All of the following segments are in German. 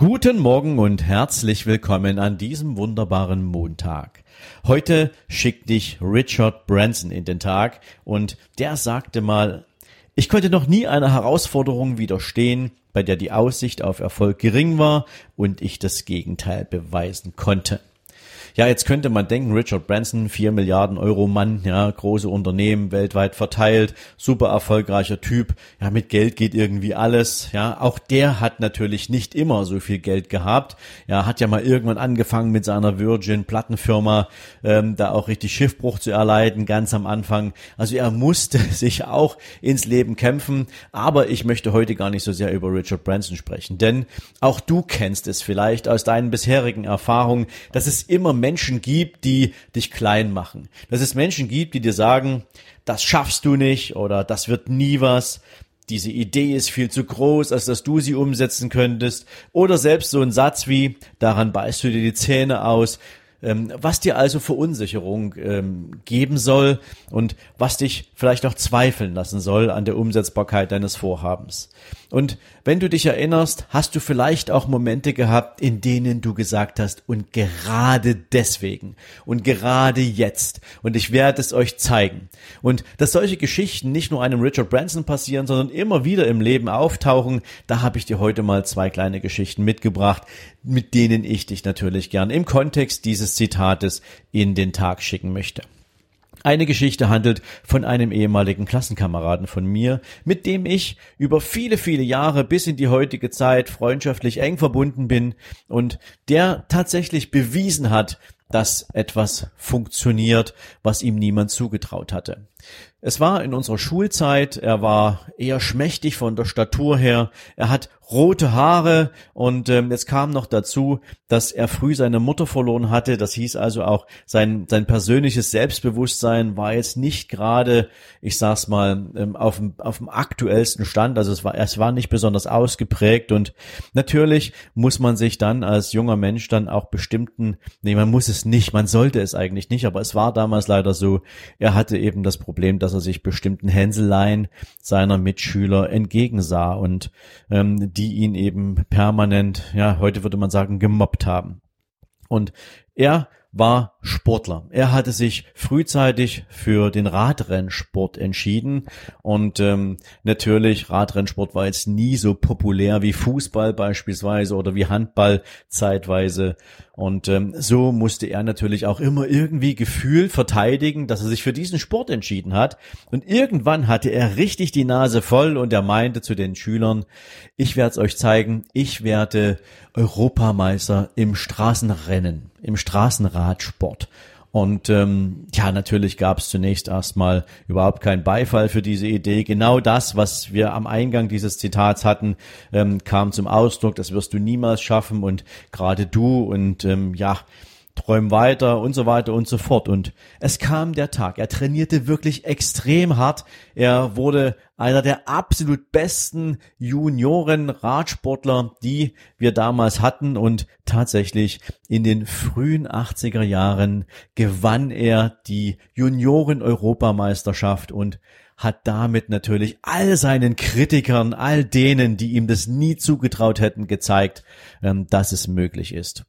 Guten Morgen und herzlich willkommen an diesem wunderbaren Montag. Heute schickt dich Richard Branson in den Tag und der sagte mal, ich konnte noch nie einer Herausforderung widerstehen, bei der die Aussicht auf Erfolg gering war und ich das Gegenteil beweisen konnte. Ja, jetzt könnte man denken, Richard Branson, vier Milliarden Euro Mann, ja, große Unternehmen weltweit verteilt, super erfolgreicher Typ, ja, mit Geld geht irgendwie alles, ja, auch der hat natürlich nicht immer so viel Geld gehabt, ja, hat ja mal irgendwann angefangen mit seiner Virgin Plattenfirma, ähm, da auch richtig Schiffbruch zu erleiden, ganz am Anfang, also er musste sich auch ins Leben kämpfen, aber ich möchte heute gar nicht so sehr über Richard Branson sprechen, denn auch du kennst es vielleicht aus deinen bisherigen Erfahrungen, dass es immer Menschen gibt, die dich klein machen. Dass es Menschen gibt, die dir sagen, das schaffst du nicht oder das wird nie was. Diese Idee ist viel zu groß, als dass du sie umsetzen könntest. Oder selbst so ein Satz wie, daran beißt du dir die Zähne aus ähm, was dir also Verunsicherung ähm, geben soll und was dich vielleicht auch zweifeln lassen soll an der Umsetzbarkeit deines Vorhabens. Und wenn du dich erinnerst, hast du vielleicht auch Momente gehabt, in denen du gesagt hast, und gerade deswegen und gerade jetzt und ich werde es euch zeigen. Und dass solche Geschichten nicht nur einem Richard Branson passieren, sondern immer wieder im Leben auftauchen, da habe ich dir heute mal zwei kleine Geschichten mitgebracht, mit denen ich dich natürlich gern im Kontext dieses Zitates in den Tag schicken möchte. Eine Geschichte handelt von einem ehemaligen Klassenkameraden von mir, mit dem ich über viele, viele Jahre bis in die heutige Zeit freundschaftlich eng verbunden bin und der tatsächlich bewiesen hat, dass etwas funktioniert, was ihm niemand zugetraut hatte. Es war in unserer Schulzeit, er war eher schmächtig von der Statur her, er hat rote Haare und ähm, jetzt kam noch dazu, dass er früh seine Mutter verloren hatte. Das hieß also auch, sein, sein persönliches Selbstbewusstsein war jetzt nicht gerade, ich sag's mal, ähm, auf, dem, auf dem aktuellsten Stand. Also es war, es war nicht besonders ausgeprägt und natürlich muss man sich dann als junger Mensch dann auch bestimmten, nee, man muss es nicht, man sollte es eigentlich nicht, aber es war damals leider so, er hatte eben das Problem, dass er sich bestimmten Hänseleien seiner Mitschüler entgegensah und ähm, die ihn eben permanent, ja, heute würde man sagen, gemobbt haben. Und er war Sportler. Er hatte sich frühzeitig für den Radrennsport entschieden und ähm, natürlich Radrennsport war jetzt nie so populär wie Fußball beispielsweise oder wie Handball zeitweise und ähm, so musste er natürlich auch immer irgendwie Gefühl verteidigen, dass er sich für diesen Sport entschieden hat und irgendwann hatte er richtig die Nase voll und er meinte zu den Schülern, ich werde es euch zeigen, ich werde Europameister im Straßenrennen, im Straßenradsport. Und ähm, ja, natürlich gab es zunächst erstmal überhaupt keinen Beifall für diese Idee. Genau das, was wir am Eingang dieses Zitats hatten, ähm, kam zum Ausdruck. Das wirst du niemals schaffen und gerade du und ähm, ja, träum weiter und so weiter und so fort. Und es kam der Tag. Er trainierte wirklich extrem hart. Er wurde einer der absolut besten Junioren-Radsportler, die wir damals hatten. Und tatsächlich in den frühen 80er Jahren gewann er die Junioren-Europameisterschaft und hat damit natürlich all seinen Kritikern, all denen, die ihm das nie zugetraut hätten, gezeigt, ähm, dass es möglich ist.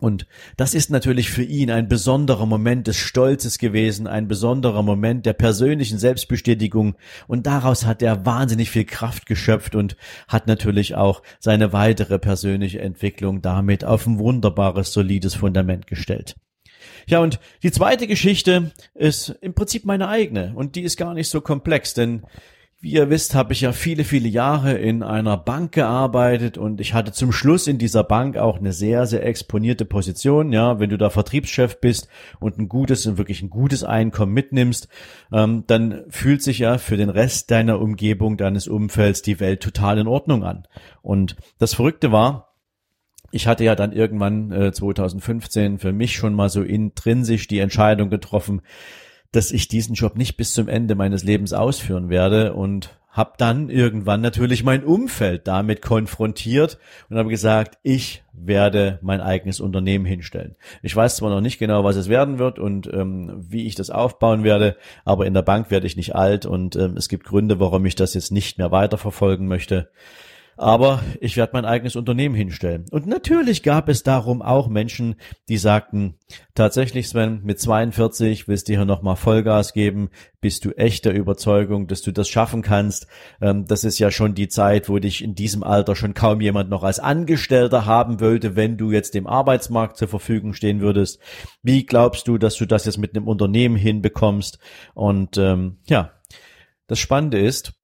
Und das ist natürlich für ihn ein besonderer Moment des Stolzes gewesen, ein besonderer Moment der persönlichen Selbstbestätigung. Und daraus hat er wahnsinnig viel Kraft geschöpft und hat natürlich auch seine weitere persönliche Entwicklung damit auf ein wunderbares, solides Fundament gestellt. Ja, und die zweite Geschichte ist im Prinzip meine eigene und die ist gar nicht so komplex, denn wie ihr wisst, habe ich ja viele, viele Jahre in einer Bank gearbeitet und ich hatte zum Schluss in dieser Bank auch eine sehr, sehr exponierte Position. Ja, wenn du da Vertriebschef bist und ein gutes und wirklich ein gutes Einkommen mitnimmst, ähm, dann fühlt sich ja für den Rest deiner Umgebung, deines Umfelds die Welt total in Ordnung an. Und das Verrückte war, ich hatte ja dann irgendwann äh, 2015 für mich schon mal so intrinsisch die Entscheidung getroffen, dass ich diesen Job nicht bis zum Ende meines Lebens ausführen werde und habe dann irgendwann natürlich mein Umfeld damit konfrontiert und habe gesagt, ich werde mein eigenes Unternehmen hinstellen. Ich weiß zwar noch nicht genau, was es werden wird und ähm, wie ich das aufbauen werde, aber in der Bank werde ich nicht alt und ähm, es gibt Gründe, warum ich das jetzt nicht mehr weiterverfolgen möchte. Aber ich werde mein eigenes Unternehmen hinstellen. Und natürlich gab es darum auch Menschen, die sagten, tatsächlich Sven, mit 42 willst du hier nochmal Vollgas geben, bist du echt der Überzeugung, dass du das schaffen kannst. Ähm, das ist ja schon die Zeit, wo dich in diesem Alter schon kaum jemand noch als Angestellter haben wollte, wenn du jetzt dem Arbeitsmarkt zur Verfügung stehen würdest. Wie glaubst du, dass du das jetzt mit einem Unternehmen hinbekommst? Und ähm, ja, das Spannende ist,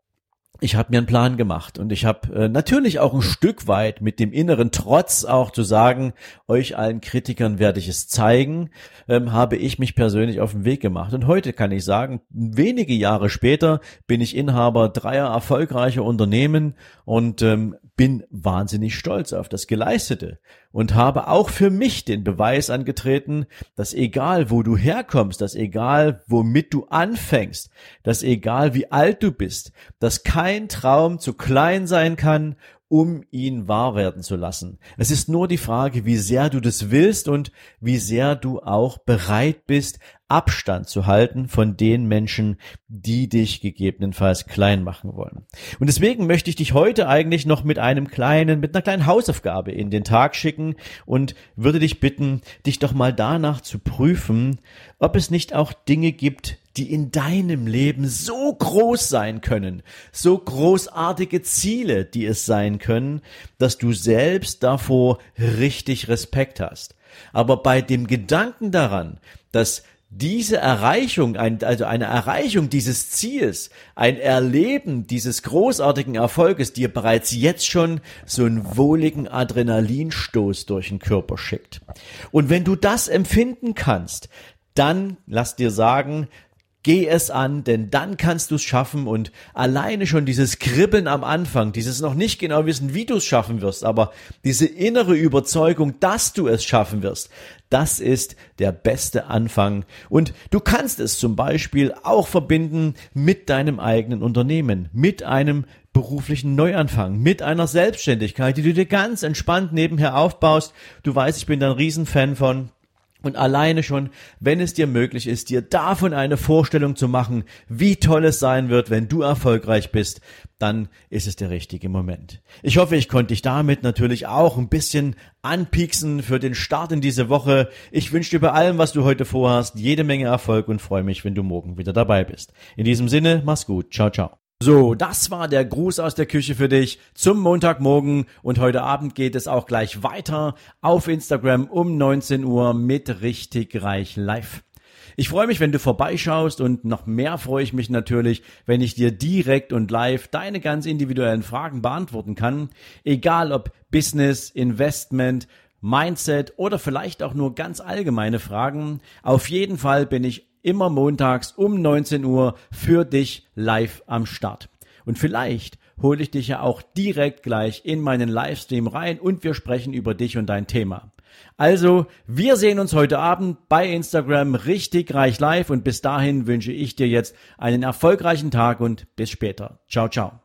ich habe mir einen Plan gemacht und ich habe äh, natürlich auch ein Stück weit mit dem inneren Trotz auch zu sagen, euch allen Kritikern werde ich es zeigen, ähm, habe ich mich persönlich auf den Weg gemacht. Und heute kann ich sagen, wenige Jahre später bin ich Inhaber dreier erfolgreicher Unternehmen und ähm, bin wahnsinnig stolz auf das Geleistete und habe auch für mich den Beweis angetreten, dass egal wo du herkommst, dass egal womit du anfängst, dass egal wie alt du bist, dass kein Traum zu klein sein kann, um ihn wahr werden zu lassen. Es ist nur die Frage, wie sehr du das willst und wie sehr du auch bereit bist, Abstand zu halten von den Menschen, die dich gegebenenfalls klein machen wollen. Und deswegen möchte ich dich heute eigentlich noch mit einem kleinen, mit einer kleinen Hausaufgabe in den Tag schicken und würde dich bitten, dich doch mal danach zu prüfen, ob es nicht auch Dinge gibt, die in deinem Leben so groß sein können, so großartige Ziele, die es sein können, dass du selbst davor richtig Respekt hast. Aber bei dem Gedanken daran, dass diese Erreichung, also eine Erreichung dieses Ziels, ein Erleben dieses großartigen Erfolges dir bereits jetzt schon so einen wohligen Adrenalinstoß durch den Körper schickt. Und wenn du das empfinden kannst, dann lass dir sagen, Geh es an, denn dann kannst du es schaffen und alleine schon dieses Kribbeln am Anfang, dieses noch nicht genau wissen, wie du es schaffen wirst, aber diese innere Überzeugung, dass du es schaffen wirst, das ist der beste Anfang. Und du kannst es zum Beispiel auch verbinden mit deinem eigenen Unternehmen, mit einem beruflichen Neuanfang, mit einer Selbstständigkeit, die du dir ganz entspannt nebenher aufbaust. Du weißt, ich bin da ein Riesenfan von. Und alleine schon, wenn es dir möglich ist, dir davon eine Vorstellung zu machen, wie toll es sein wird, wenn du erfolgreich bist, dann ist es der richtige Moment. Ich hoffe, ich konnte dich damit natürlich auch ein bisschen anpieksen für den Start in diese Woche. Ich wünsche dir bei allem, was du heute vorhast, jede Menge Erfolg und freue mich, wenn du morgen wieder dabei bist. In diesem Sinne, mach's gut. Ciao, ciao. So, das war der Gruß aus der Küche für dich zum Montagmorgen und heute Abend geht es auch gleich weiter auf Instagram um 19 Uhr mit richtig reich live. Ich freue mich, wenn du vorbeischaust und noch mehr freue ich mich natürlich, wenn ich dir direkt und live deine ganz individuellen Fragen beantworten kann, egal ob Business, Investment, Mindset oder vielleicht auch nur ganz allgemeine Fragen. Auf jeden Fall bin ich immer montags um 19 Uhr für dich live am Start. Und vielleicht hole ich dich ja auch direkt gleich in meinen Livestream rein und wir sprechen über dich und dein Thema. Also, wir sehen uns heute Abend bei Instagram richtig reich live und bis dahin wünsche ich dir jetzt einen erfolgreichen Tag und bis später. Ciao, ciao.